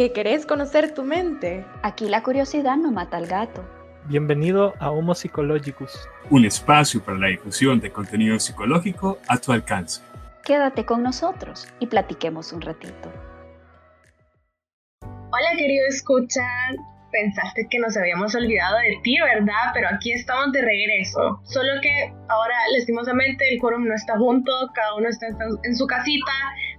¿Que querés conocer tu mente? Aquí la curiosidad no mata al gato. Bienvenido a Homo Psychologicus, un espacio para la difusión de contenido psicológico a tu alcance. Quédate con nosotros y platiquemos un ratito. Hola querido escucha, pensaste que nos habíamos olvidado de ti, ¿verdad? Pero aquí estamos de regreso. Solo que ahora, lastimosamente, el quórum no está junto, cada uno está en su casita,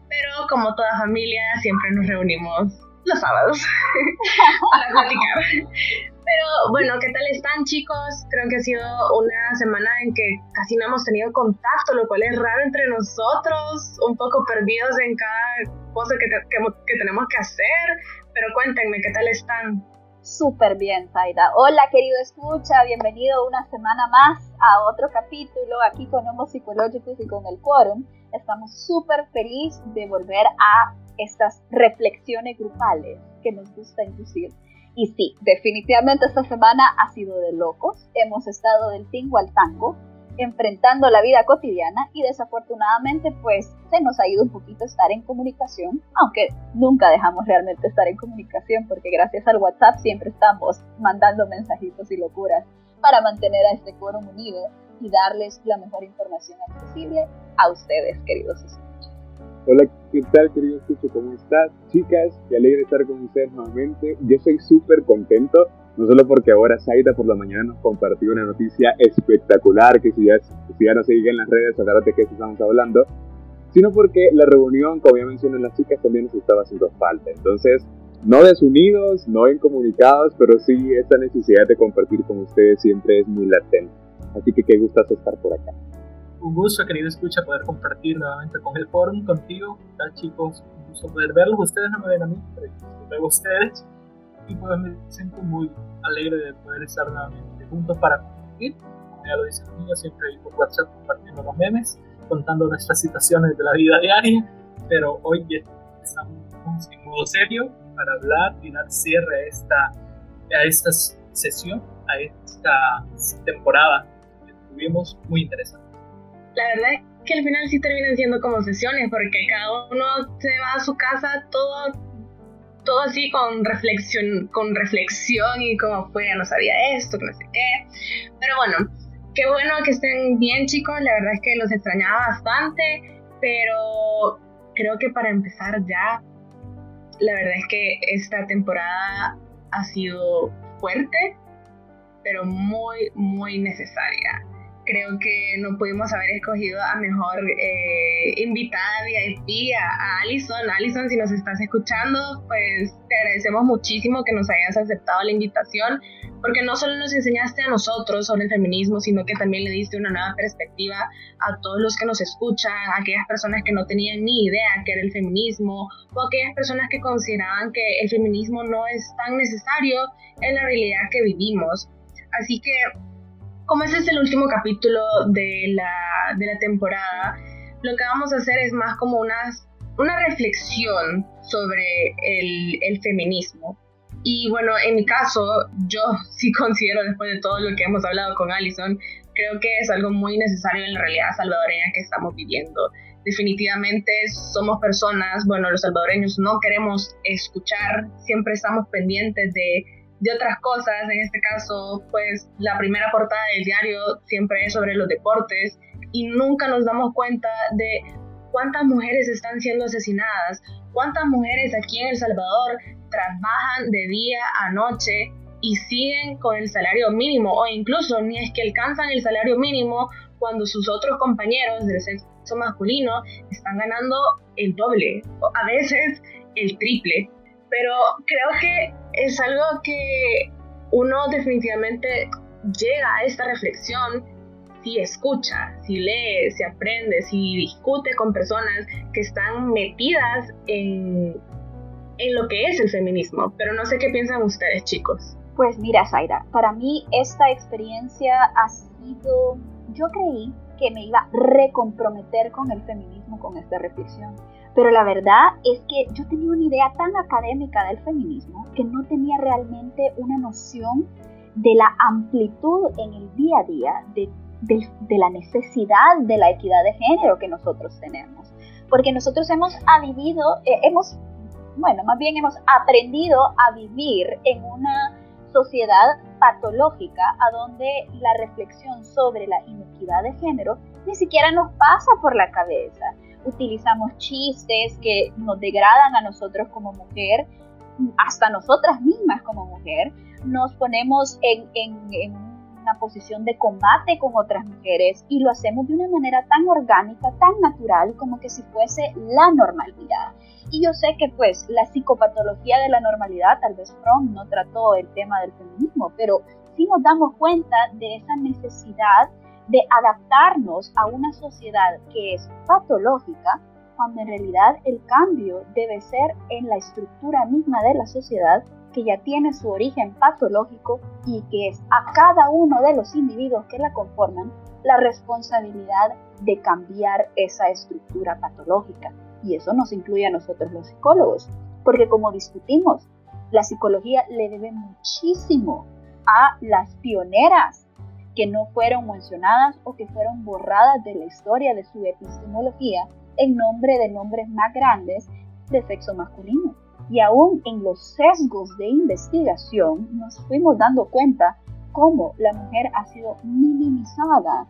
pero como toda familia, siempre nos reunimos los sábados para platicar. Pero bueno, ¿qué tal están chicos? Creo que ha sido una semana en que casi no hemos tenido contacto, lo cual es raro entre nosotros, un poco perdidos en cada cosa que, que tenemos que hacer. Pero cuéntenme, ¿qué tal están? Súper bien, Zaida. Hola, querido escucha, bienvenido una semana más a otro capítulo aquí con Homo Psicológicos y con el Quórum. Estamos súper felices de volver a estas reflexiones grupales que nos gusta inducir. Y sí, definitivamente esta semana ha sido de locos. Hemos estado del tingo al tango, enfrentando la vida cotidiana y desafortunadamente pues se nos ha ido un poquito estar en comunicación, aunque nunca dejamos realmente estar en comunicación porque gracias al WhatsApp siempre estamos mandando mensajitos y locuras para mantener a este quórum unido y darles la mejor información accesible a ustedes, queridos Hola, ¿qué tal, querido escucho? ¿Cómo estás? Chicas, qué alegre estar con ustedes nuevamente. Yo soy súper contento, no solo porque ahora Saida por la mañana nos compartió una noticia espectacular, que si ya, si ya no se en las redes, de qué estamos hablando, sino porque la reunión, como ya mencionan las chicas, también nos estaba haciendo falta. Entonces, no desunidos, no incomunicados, pero sí esta necesidad de compartir con ustedes siempre es muy latente. Así que qué gustazo estar por acá un gusto, querido escucha, poder compartir nuevamente con el forum, contigo. tal chicos? Un gusto poder verlos. Ustedes no me ven a mí, pero yo veo a ustedes. Y pues me siento muy alegre de poder estar nuevamente juntos para compartir. Como ya lo dice amiga, siempre por WhatsApp compartiendo los memes, contando nuestras situaciones de la vida diaria. Pero hoy estamos en modo serio para hablar y dar cierre a esta, a esta sesión, a esta temporada que tuvimos muy interesante la verdad es que al final sí terminan siendo como sesiones, porque cada uno se va a su casa todo, todo así con reflexión, con reflexión y como fue, no sabía esto, que no sé qué. Pero bueno, qué bueno que estén bien chicos, la verdad es que los extrañaba bastante, pero creo que para empezar ya, la verdad es que esta temporada ha sido fuerte, pero muy, muy necesaria creo que no pudimos haber escogido a mejor eh, invitada VIP, a, a Alison. Alison, si nos estás escuchando, pues te agradecemos muchísimo que nos hayas aceptado la invitación, porque no solo nos enseñaste a nosotros sobre el feminismo, sino que también le diste una nueva perspectiva a todos los que nos escuchan, a aquellas personas que no tenían ni idea qué era el feminismo, o aquellas personas que consideraban que el feminismo no es tan necesario en la realidad que vivimos. Así que como este es el último capítulo de la, de la temporada, lo que vamos a hacer es más como una, una reflexión sobre el, el feminismo. Y bueno, en mi caso, yo sí considero, después de todo lo que hemos hablado con Alison, creo que es algo muy necesario en la realidad salvadoreña que estamos viviendo. Definitivamente somos personas, bueno, los salvadoreños no queremos escuchar, siempre estamos pendientes de de otras cosas. En este caso, pues la primera portada del diario siempre es sobre los deportes y nunca nos damos cuenta de cuántas mujeres están siendo asesinadas, cuántas mujeres aquí en El Salvador trabajan de día a noche y siguen con el salario mínimo o incluso ni es que alcanzan el salario mínimo cuando sus otros compañeros del sexo masculino están ganando el doble o a veces el triple. Pero creo que es algo que uno definitivamente llega a esta reflexión si escucha, si lee, si aprende, si discute con personas que están metidas en, en lo que es el feminismo. Pero no sé qué piensan ustedes, chicos. Pues mira, Zaira, para mí esta experiencia ha sido, yo creí que me iba a recomprometer con el feminismo con esta reflexión. Pero la verdad es que yo tenía una idea tan académica del feminismo que no tenía realmente una noción de la amplitud en el día a día de, la necesidad de la equidad de género que nosotros tenemos. Porque nosotros hemos vivido, eh, hemos bueno, más bien hemos aprendido a vivir en una sociedad patológica a donde la reflexión sobre la inequidad de género ni siquiera nos pasa por la cabeza. Utilizamos chistes que nos degradan a nosotros como mujer, hasta nosotras mismas como mujer. Nos ponemos en, en una posición de combate con otras mujeres y lo hacemos de una manera tan orgánica, tan natural, como que si fuese la normalidad. Y yo sé que pues la psicopatología de la normalidad, tal vez Fromm no trató el tema del feminismo, pero sí nos damos cuenta de esa necesidad de adaptarnos a una sociedad que es patológica, cuando en realidad el cambio debe ser en la estructura misma de la sociedad que ya tiene su origen patológico y que es a cada uno de los individuos que la conforman la responsabilidad de cambiar esa estructura patológica. Y eso nos incluye a nosotros los psicólogos, porque como discutimos, la psicología le debe muchísimo a las pioneras que no fueron mencionadas o que fueron borradas de la historia de su epistemología en nombre de nombres más grandes de sexo masculino. Y aún en los sesgos de investigación nos fuimos dando cuenta cómo la mujer ha sido minimizada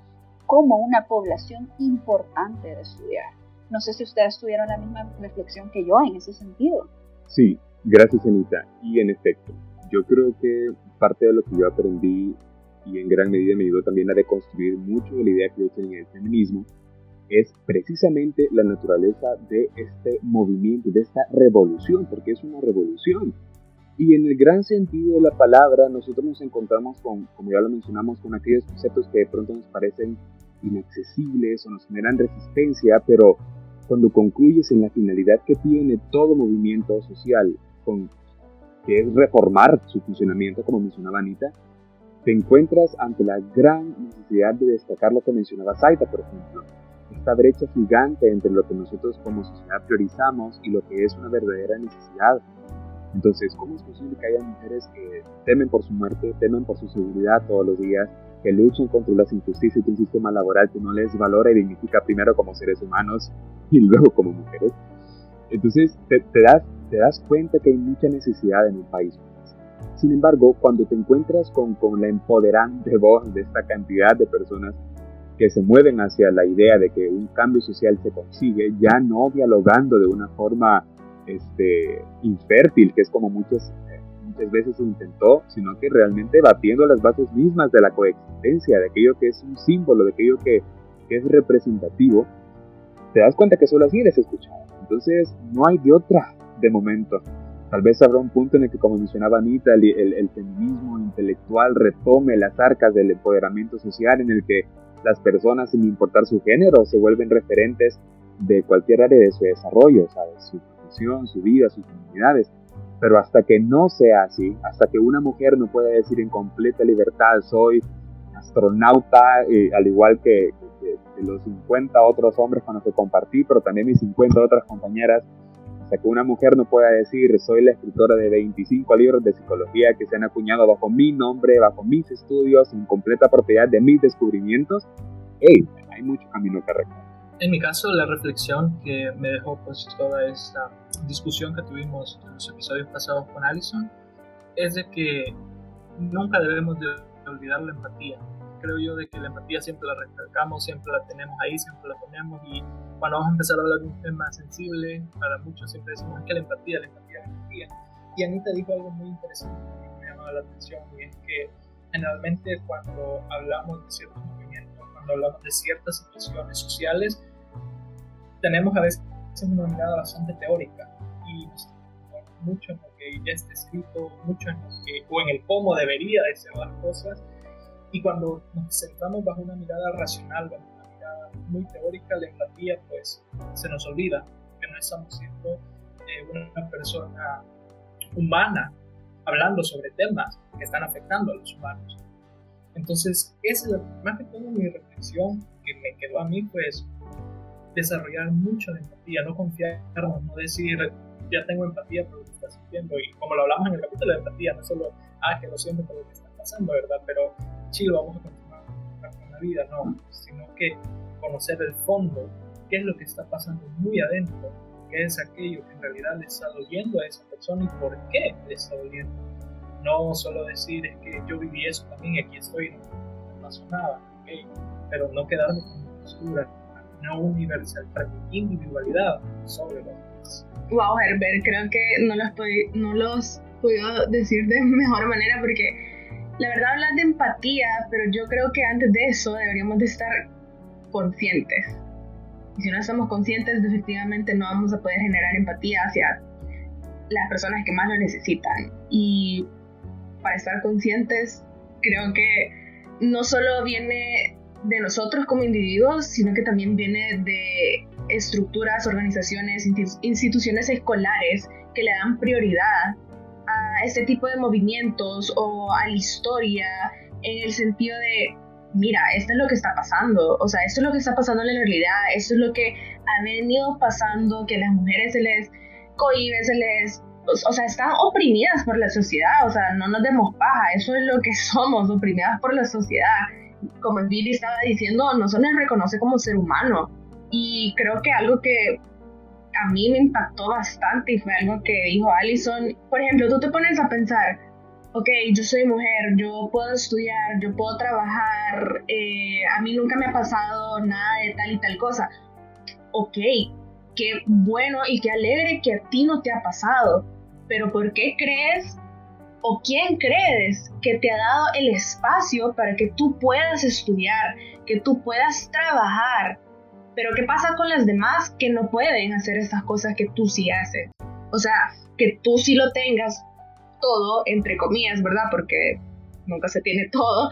como una población importante de estudiar. No sé si ustedes tuvieron la misma reflexión que yo en ese sentido. Sí, gracias Anita. Y en efecto, yo creo que parte de lo que yo aprendí y en gran medida me ayudó también a reconstruir mucho de la idea que yo tenía del feminismo es precisamente la naturaleza de este movimiento, de esta revolución, porque es una revolución. Y en el gran sentido de la palabra, nosotros nos encontramos con, como ya lo mencionamos, con aquellos conceptos que de pronto nos parecen inaccesibles o nos generan resistencia, pero cuando concluyes en la finalidad que tiene todo movimiento social, con, que es reformar su funcionamiento, como mencionaba Anita, te encuentras ante la gran necesidad de destacar lo que mencionaba Saita, por ejemplo, esta brecha gigante entre lo que nosotros como sociedad priorizamos y lo que es una verdadera necesidad. Entonces, ¿cómo es posible que haya mujeres que temen por su muerte, temen por su seguridad todos los días, que luchan contra las injusticias de un sistema laboral que no les valora y dignifica primero como seres humanos y luego como mujeres. Entonces te, das, te das cuenta que hay mucha necesidad en un país. Sin embargo, cuando te encuentras con, con la empoderante voz de esta cantidad de personas que se mueven hacia la idea de que un cambio social se consigue, ya no dialogando de una forma este, infértil, que es como muchos muchas veces se intentó, sino que realmente batiendo las bases mismas de la coexistencia, de aquello que es un símbolo, de aquello que, es representativo, te das cuenta que solo así eres escuchado. Entonces, no hay de otra de momento. Tal vez habrá un punto en el que, como mencionaba Anita, el, feminismo intelectual retome las arcas del empoderamiento social, en el que las personas, sin importar su género, se vuelven referentes de cualquier área de su desarrollo, ¿sabes? Su profesión, su vida, sus comunidades. Pero hasta que no sea así, hasta que una mujer no pueda decir en completa libertad, soy astronauta, eh, al igual que, los 50 otros hombres con los que compartí, pero también mis 50 otras compañeras, hasta que una mujer no pueda decir, soy la escritora de 25 libros de psicología que se han acuñado bajo mi nombre, bajo mis estudios, en completa propiedad de mis descubrimientos, hey, hay mucho camino que recorrer en mi caso, la reflexión que me dejó pues toda esta discusión que tuvimos en los episodios pasados con Allison es de que nunca debemos de olvidar la empatía. Creo yo de que la empatía siempre la recalcamos, siempre la tenemos ahí, siempre la ponemos y cuando vamos a empezar a hablar de un tema sensible, para muchos siempre decimos que la empatía, la empatía, la empatía. Y Anita dijo algo muy interesante que me llamaba la atención y es que generalmente cuando hablamos de ciertos movimientos, cuando hablamos de ciertas situaciones sociales, tenemos a veces una mirada bastante teórica y nos mucho en lo que ya está escrito, mucho en lo que, o en el cómo debería de ser las cosas, y cuando nos centramos bajo una mirada racional, bajo una mirada muy teórica, la empatía pues se nos olvida, que no estamos siendo eh, una persona humana hablando sobre temas que están afectando a los humanos. Entonces, esa es más que todo mi reflexión que me quedó a mí, pues desarrollar mucho de empatía, no confiarnos, no decir, ya tengo empatía por lo que estás sintiendo. Y como lo hablamos en el capítulo de empatía, no solo, ah, que lo siento por lo que está pasando, ¿verdad? Pero chido, vamos a continuar con la vida, no, sino que conocer el fondo, qué es lo que está pasando muy adentro, qué es aquello que en realidad le está doliendo a esa persona y por qué le está doliendo. No solo decir es que yo viví eso también y aquí estoy, no pasó nada, pero no quedarme con mi postura, una universal, individualidad sobre los demás. Wow, Herbert, creo que no los, no los puedo decir de mejor manera porque la verdad hablas de empatía, pero yo creo que antes de eso deberíamos de estar conscientes. Y si no estamos conscientes, definitivamente no vamos a poder generar empatía hacia las personas que más lo necesitan. Y para estar conscientes, creo que no solo viene de nosotros como individuos, sino que también viene de estructuras, organizaciones, instituciones escolares que le dan prioridad a este tipo de movimientos o a la historia en el sentido de, mira, esto es lo que está pasando, o sea, esto es lo que está pasando en la realidad, esto es lo que ha venido pasando, que las mujeres se les cohibe, se les... O sea, están oprimidas por la sociedad, o sea, no nos demos paja, eso es lo que somos, oprimidas por la sociedad. Como Billy estaba diciendo, no se nos reconoce como ser humano. Y creo que algo que a mí me impactó bastante y fue algo que dijo Allison. Por ejemplo, tú te pones a pensar, ok, yo soy mujer, yo puedo estudiar, yo puedo trabajar, eh, a mí nunca me ha pasado nada de tal y tal cosa. Ok, qué bueno y qué alegre que a ti no te ha pasado, pero ¿por qué crees o quién crees que te ha dado el espacio para que tú puedas estudiar, que tú puedas trabajar, pero ¿qué pasa con las demás que no pueden hacer esas cosas que tú sí haces? O sea, que tú sí lo tengas todo, entre comillas, ¿verdad? Porque nunca se tiene todo,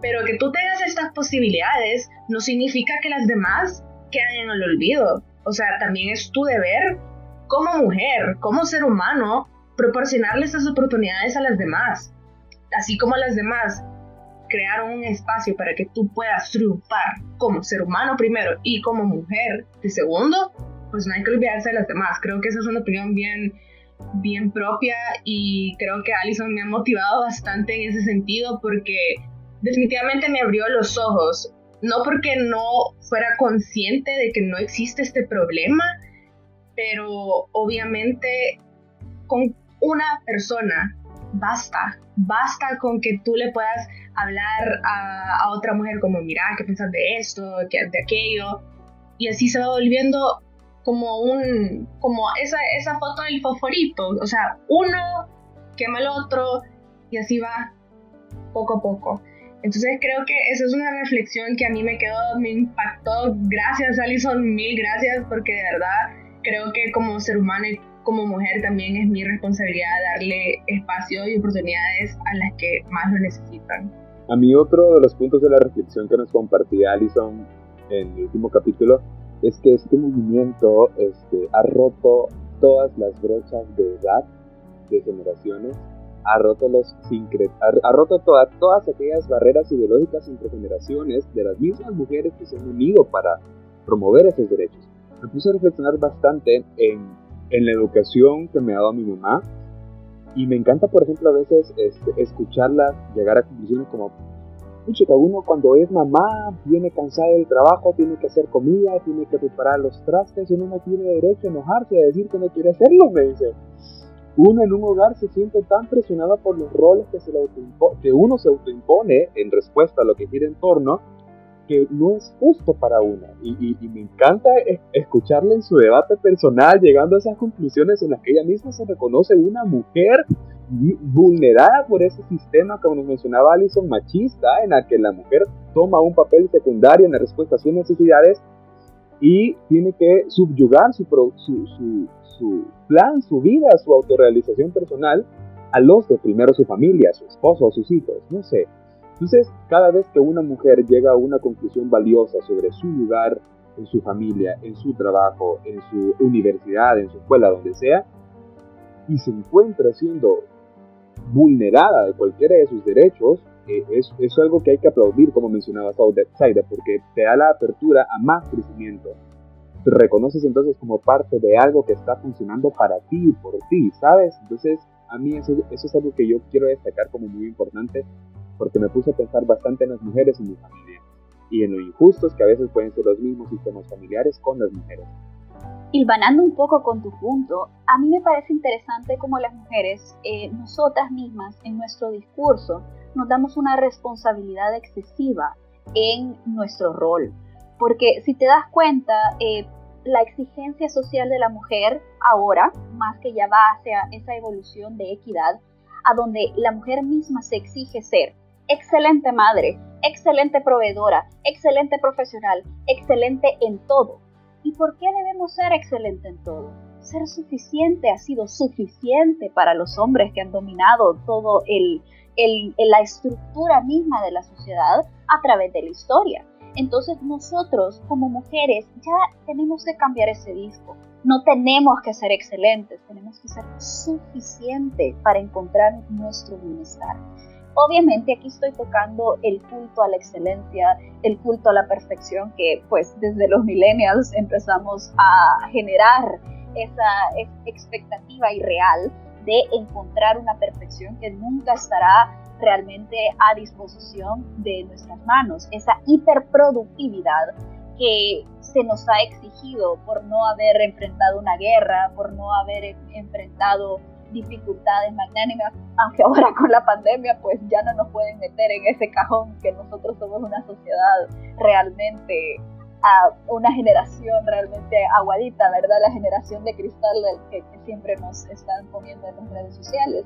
pero que tú tengas estas posibilidades no significa que las demás queden en el olvido. O sea, también es tu deber como mujer, como ser humano, proporcionarles esas oportunidades a las demás. Así como las demás crearon un espacio para que tú puedas triunfar como ser humano primero y como mujer de segundo, pues no hay que olvidarse de las demás. Creo que esa es una opinión bien, bien propia y creo que Alison me ha motivado bastante en ese sentido porque definitivamente me abrió los ojos. No porque no fuera consciente de que no existe este problema, pero obviamente con una persona basta, basta con que tú le puedas hablar a, otra mujer como, mira, ¿qué piensas de esto, de aquello? Y así se va volviendo como un, como esa, esa foto del fosforito, o sea, uno quema el otro y así va poco a poco. Entonces creo que esa es una reflexión que a mí me quedó, me impactó. Gracias Alison, mil gracias porque de verdad creo que como ser humano como mujer también es mi responsabilidad darle espacio y oportunidades a las que más lo necesitan. A mí otro de los puntos de la reflexión que nos compartía Alison en el último capítulo es que este movimiento este, ha roto todas las brechas de edad, de generaciones, ha roto, los ha, roto todas, todas aquellas barreras ideológicas entre generaciones de las mismas mujeres que se han unido para promover esos derechos. Me puse a reflexionar bastante en en la educación que me ha dado mi mamá. Y me encanta, por ejemplo, a veces este, escucharla llegar a conclusiones como, chica, uno cuando es mamá, viene cansado del trabajo, tiene que hacer comida, tiene que preparar los trastes, uno no tiene derecho a enojarse, a decir que no quiere hacerlo, me dice. Uno en un hogar se siente tan presionado por los roles que, se le que uno se autoimpone en respuesta a lo que gira en torno, que no es justo para una. Y, me encanta escucharle en su debate personal, llegando a esas conclusiones en las que ella misma se reconoce una mujer vulnerada por ese sistema, como nos mencionaba Alison, machista, en la que la mujer toma un papel secundario en la respuesta a sus necesidades y tiene que subyugar su, su, su, su plan, su vida, su autorrealización personal a los de primero su familia, su esposo o sus hijos, no sé. Entonces, cada vez que una mujer llega a una conclusión valiosa sobre su lugar en su familia, en su trabajo, en su universidad, en su escuela, donde sea, y se encuentra siendo vulnerada de cualquiera de sus derechos, eh, es, es, algo que hay que aplaudir, como mencionaba Saida, porque te da la apertura a más crecimiento. Te reconoces entonces como parte de algo que está funcionando para ti y por ti, ¿sabes? Entonces, a mí eso, eso es algo que yo quiero destacar como muy importante porque me puse a pensar bastante en las mujeres en mi familia y en lo injustos que a veces pueden ser los mismos sistemas familiares con las mujeres. hilvanando un poco con tu punto, a mí me parece interesante cómo las mujeres, eh, nosotras mismas, en nuestro discurso, nos damos una responsabilidad excesiva en nuestro rol. Porque si te das cuenta, eh, la exigencia social de la mujer ahora, más que ya va hacia esa evolución de equidad, a donde la mujer misma se exige ser excelente madre, excelente proveedora, excelente profesional, excelente en todo. ¿Y por qué debemos ser excelente en todo? Ser suficiente ha sido suficiente para los hombres que han dominado todo el, la estructura misma de la sociedad a través de la historia. Entonces nosotros como mujeres ya tenemos que cambiar ese disco. No tenemos que ser excelentes, tenemos que ser suficientes para encontrar nuestro bienestar. Obviamente aquí estoy tocando el culto a la excelencia, el culto a la perfección que pues desde los millennials empezamos a generar esa expectativa irreal de encontrar una perfección que nunca estará realmente a disposición de nuestras manos. Esa hiperproductividad que se nos ha exigido por no haber enfrentado una guerra, por no haber enfrentado dificultades magnánimas, aunque ahora con la pandemia pues ya no nos pueden meter en ese cajón que nosotros somos una sociedad realmente a una generación realmente aguadita, ¿verdad? La generación de cristal que, siempre nos están poniendo en las redes sociales.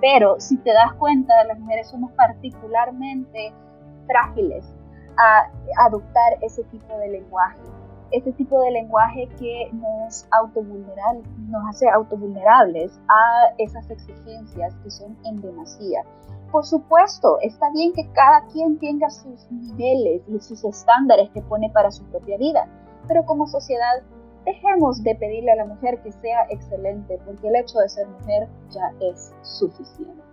Pero si te das cuenta, las mujeres somos particularmente frágiles a adoptar ese tipo de lenguaje. Ese tipo de lenguaje que nos, nos hace autovulnerables a esas exigencias que son en demasía. Por supuesto, está bien que cada quien tenga sus niveles y sus estándares que pone para su propia vida, pero como sociedad dejemos de pedirle a la mujer que sea excelente, porque el hecho de ser mujer ya es suficiente.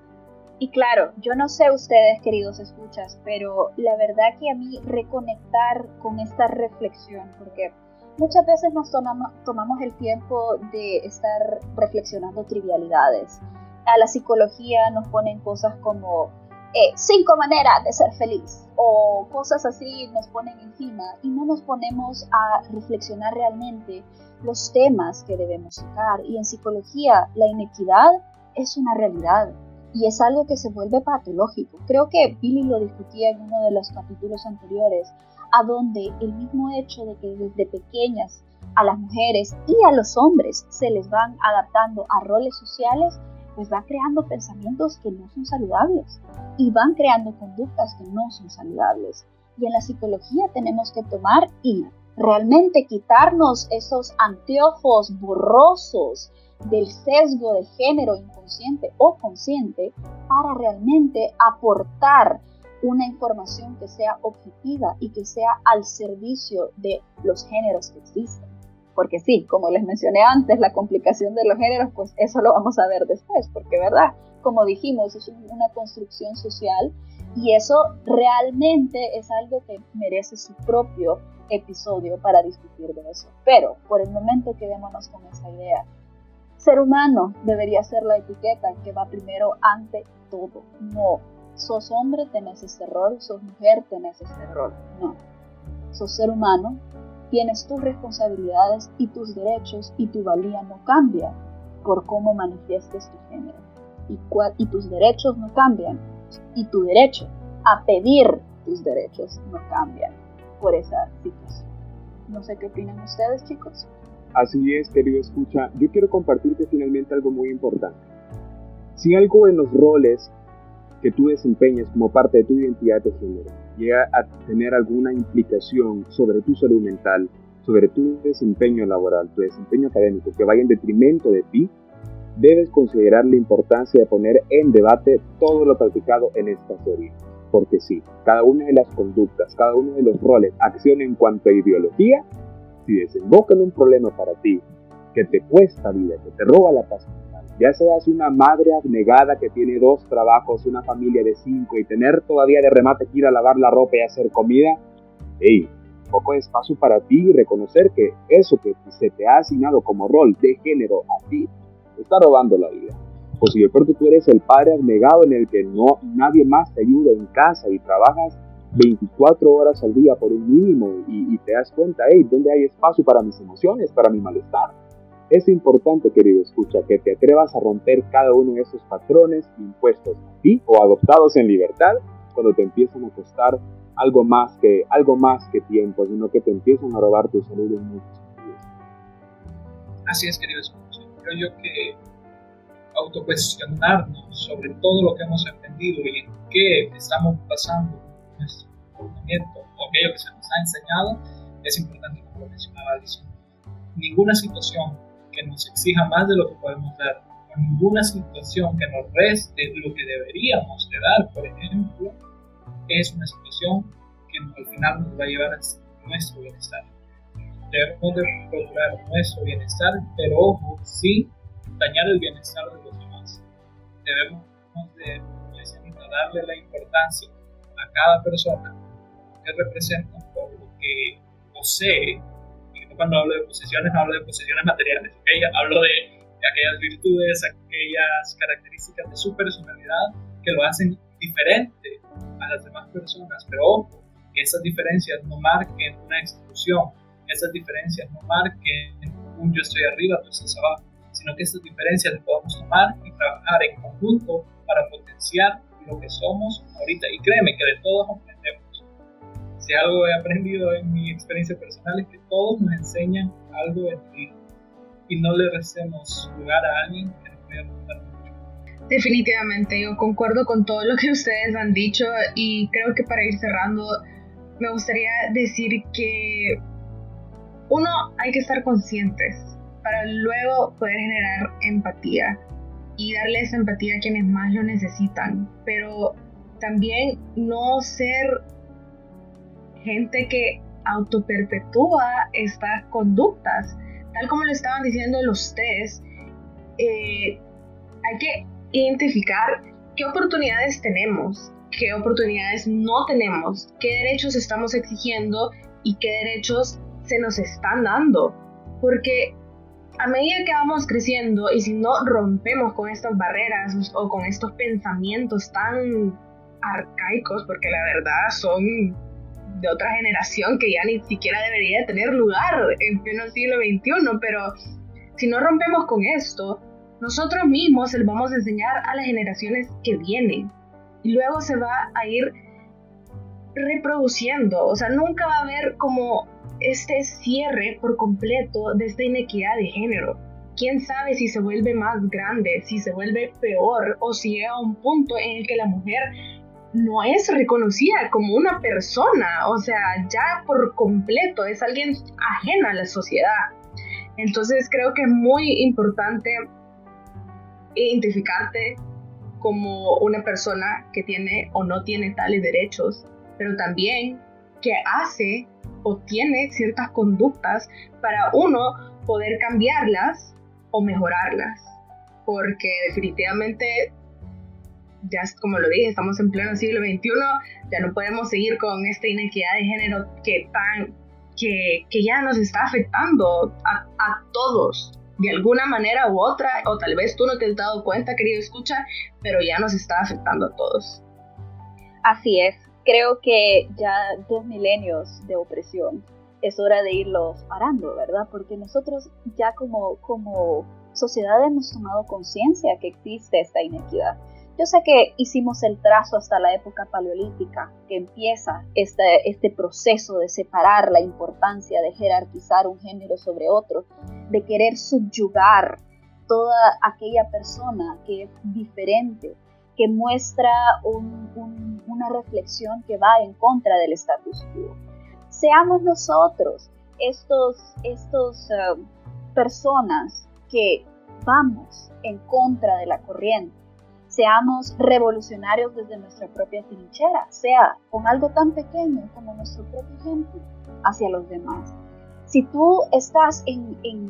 Y claro, yo no sé ustedes, queridos escuchas, pero la verdad que a mí reconectar con esta reflexión, porque muchas veces nos tomamos, el tiempo de estar reflexionando trivialidades. A la psicología nos ponen cosas como eh, cinco maneras de ser feliz o cosas así nos ponen encima y no nos ponemos a reflexionar realmente los temas que debemos sacar. Y en psicología la inequidad es una realidad y es algo que se vuelve patológico. Creo que Billy lo discutía en uno de los capítulos anteriores, a donde el mismo hecho de que desde pequeñas a las mujeres y a los hombres se les van adaptando a roles sociales, pues va creando pensamientos que no son saludables y van creando conductas que no son saludables. Y en la psicología tenemos que tomar y realmente quitarnos esos anteojos borrosos del sesgo de género inconsciente o consciente para realmente aportar una información que sea objetiva y que sea al servicio de los géneros que existen. Porque sí, como les mencioné antes, la complicación de los géneros, pues eso lo vamos a ver después, porque verdad, como dijimos, es una construcción social y eso realmente es algo que merece su propio episodio para discutir de eso. Pero por el momento quedémonos con esa idea. Ser humano debería ser la etiqueta que va primero ante todo. No, sos hombre, tenés este rol, sos mujer, tenés este rol. No, sos ser humano, tienes tus responsabilidades y tus derechos y tu valía no cambia por cómo manifiestes tu género. Y, y tus derechos no cambian. Y tu derecho a pedir tus derechos no cambian por esa situación. No sé qué opinan ustedes, chicos. Así es, querido escucha, yo quiero compartirte finalmente algo muy importante. Si algo en los roles que tú desempeñas como parte de tu identidad de género llega a tener alguna implicación sobre tu salud mental, sobre tu desempeño laboral, tu desempeño académico, que vaya en detrimento de ti, debes considerar la importancia de poner en debate todo lo practicado en esta serie. Porque sí, cada una de las conductas, cada uno de los roles, acción en cuanto a ideología, si desemboca en un problema para ti, que te cuesta vida, que te roba la paz mental, ya seas una madre abnegada que tiene dos trabajos, una familia de cinco y tener todavía de remate que ir a lavar la ropa y hacer comida, hey, poco espacio para ti y reconocer que eso que se te ha asignado como rol de género a ti está robando la vida. O si de pronto tú eres el padre abnegado en el que no nadie más te ayuda en casa y trabajas 24 horas al día por un mínimo y, te das cuenta, hey, ¿dónde hay espacio para mis emociones, para mi malestar? Es importante, querido escucha, que te atrevas a romper cada uno de esos patrones impuestos a ti o adoptados en libertad cuando te empiezan a costar algo más que, algo más que tiempo, sino que te empiezan a robar tu salud en muchos sentidos. Así es, querido escucha. Creo yo que autocuestionarnos sobre todo lo que hemos aprendido y en qué estamos pasando nuestro comportamiento o aquello que se nos ha enseñado, es importante, como mencionaba Alison. Ninguna situación que nos exija más de lo que podemos dar, o ninguna situación que nos reste lo que deberíamos de dar, por ejemplo, es una situación que al final nos va a llevar a nuestro bienestar. Debemos de procurar nuestro bienestar, pero ojo, sin dañar el bienestar de los demás. Debemos de, darle la importancia cada persona que representa por lo que posee. Y cuando hablo de posesiones, hablo de posesiones materiales, ¿okay? hablo de, de aquellas virtudes, aquellas características de su personalidad que lo hacen diferente a las demás personas. Pero ojo, que esas diferencias no marquen una exclusión, esas diferencias no marquen un yo estoy arriba, tú estás abajo, sino que estas diferencias las podemos tomar y trabajar en conjunto para potenciar lo que somos ahorita. Y créeme que de todos aprendemos. Si algo he aprendido en mi experiencia personal es que todos nos enseñan algo de ti y no le restemos lugar a alguien que nos pueda aportar mucho. Definitivamente, yo concuerdo con todo lo que ustedes han dicho y creo que para ir cerrando me gustaría decir que uno hay que estar conscientes para luego poder generar empatía y darle esa empatía a quienes más lo necesitan, pero también no ser gente que autoperpetúa estas conductas, tal como lo estaban diciendo los test, eh, hay que identificar qué oportunidades tenemos, qué oportunidades no tenemos, qué derechos estamos exigiendo y qué derechos se nos están dando. Porque a medida que vamos creciendo y si no rompemos con estas barreras o con estos pensamientos tan arcaicos, porque la verdad son de otra generación que ya ni siquiera debería tener lugar en pleno siglo XXI, pero si no rompemos con esto, nosotros mismos se lo vamos a enseñar a las generaciones que vienen. Y luego se va a ir reproduciendo, o sea, nunca va a haber como este cierre por completo de esta inequidad de género. Quién sabe si se vuelve más grande, si se vuelve peor o si llega a un punto en el que la mujer no es reconocida como una persona, o sea, ya por completo es alguien ajena a la sociedad. Entonces creo que es muy importante identificarte como una persona que tiene o no tiene tales derechos, pero también que hace o tiene ciertas conductas para uno poder cambiarlas o mejorarlas. Porque definitivamente, ya como lo dije, estamos en pleno siglo XXI, ya no podemos seguir con esta inequidad de género que, tan, que, que ya nos está afectando a, a todos de alguna manera u otra, o tal vez tú no te has dado cuenta, querido escucha, pero ya nos está afectando a todos. Así es, creo que ya dos milenios de opresión es hora de irlos parando, ¿verdad? Porque nosotros ya como, como sociedad hemos tomado conciencia que existe esta inequidad. Yo sé que hicimos el trazo hasta la época paleolítica, que empieza este, este proceso de separar la importancia de jerarquizar un género sobre otro, de querer subyugar toda aquella persona que es diferente, que muestra una reflexión que va en contra del status quo. Seamos nosotros estos, estos eh, personas que vamos en contra de la corriente. Seamos revolucionarios desde nuestra propia trinchera, sea con algo tan pequeño como nuestro propio ejemplo hacia los demás. Si tú estás en, en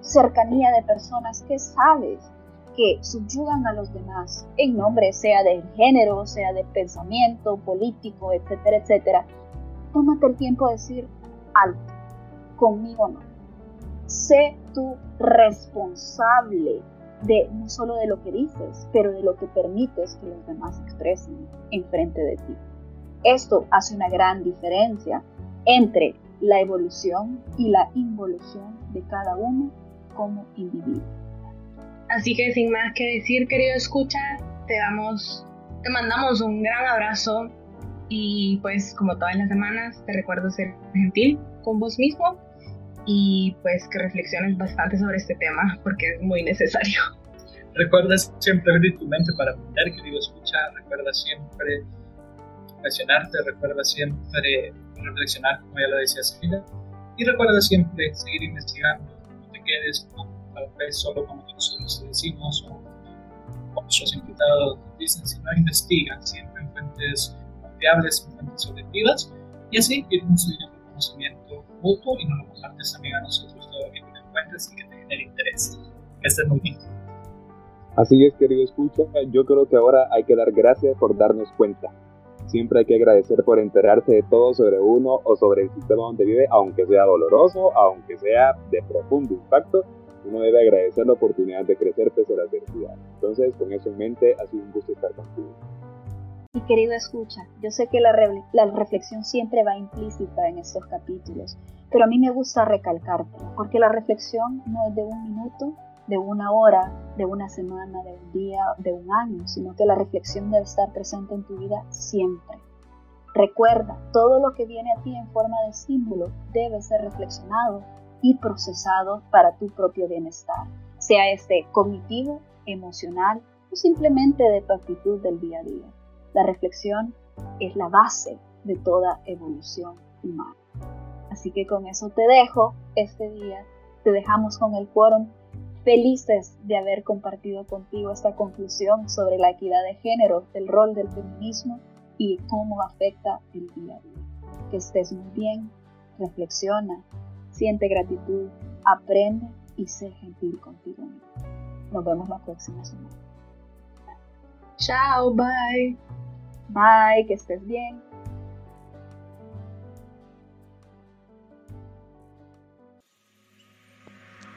cercanía de personas que sabes que subyugan a los demás en nombre sea de género, sea de pensamiento político, etcétera, etcétera, tómate el tiempo de decir alto, conmigo no. Sé tú responsable de no solo de lo que dices, pero de lo que permites que los demás expresen enfrente de ti. Esto hace una gran diferencia entre la evolución y la involución de cada uno como individuo. Así que sin más que decir, querido escucha, te damos, te mandamos un gran abrazo y pues como todas las semanas te recuerdo ser gentil con vos mismo y pues que reflexiones bastante sobre este tema porque es muy necesario. Recuerda siempre abrir tu mente para aprender, querido escuchar, recuerda siempre presionarte, recuerda siempre reflexionar, como ya lo decía Silvia, y recuerda siempre seguir investigando, no te quedes tal vez solo como nosotros decimos o nuestros invitados dicen, si no investigan siempre en fuentes confiables, en fuentes objetivas, y así ir construyendo conocimiento mutuo y no lo compartes a nosotros todo lo que te encuentres y que te genere interés. Que estés muy bien. Así es, querido escucha, yo creo que ahora hay que dar gracias por darnos cuenta. Siempre hay que agradecer por enterarse de todo sobre uno o sobre el sistema donde vive, aunque sea doloroso, aunque sea de profundo impacto, uno debe agradecer la oportunidad de crecer pese a la adversidad. Entonces, con eso en mente, ha sido un gusto estar contigo. Mi querido escucha, yo sé que la, reflexión siempre va implícita en estos capítulos, pero a mí me gusta recalcarte, porque la reflexión no es de un minuto, de una hora, de una semana, de un día, de un año, sino que la reflexión debe estar presente en tu vida siempre. Recuerda, todo lo que viene a ti en forma de símbolo debe ser reflexionado y procesado para tu propio bienestar, sea este cognitivo, emocional o simplemente de tu actitud del día a día. La reflexión es la base de toda evolución humana. Así que con eso te dejo este día, te dejamos con el quórum felices de haber compartido contigo esta conclusión sobre la equidad de género, el rol del feminismo y cómo afecta el día a día. Que estés muy bien, reflexiona, siente gratitud, aprende y sé gentil contigo Nos vemos la próxima semana. Chao, bye. Bye, que estés bien.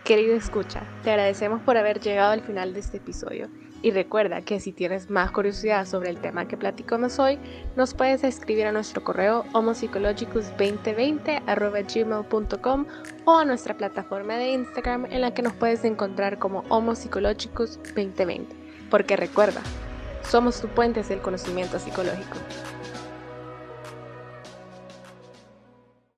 Querido escucha, te agradecemos por haber llegado al final de este episodio. Y recuerda que si tienes más curiosidad sobre el tema que platicamos hoy, nos puedes escribir a nuestro correo homopsychologicus2020 o a nuestra plataforma de Instagram en la que nos puedes encontrar como homopsychologicus2020. Porque recuerda, somos tu puente hacia el conocimiento psicológico.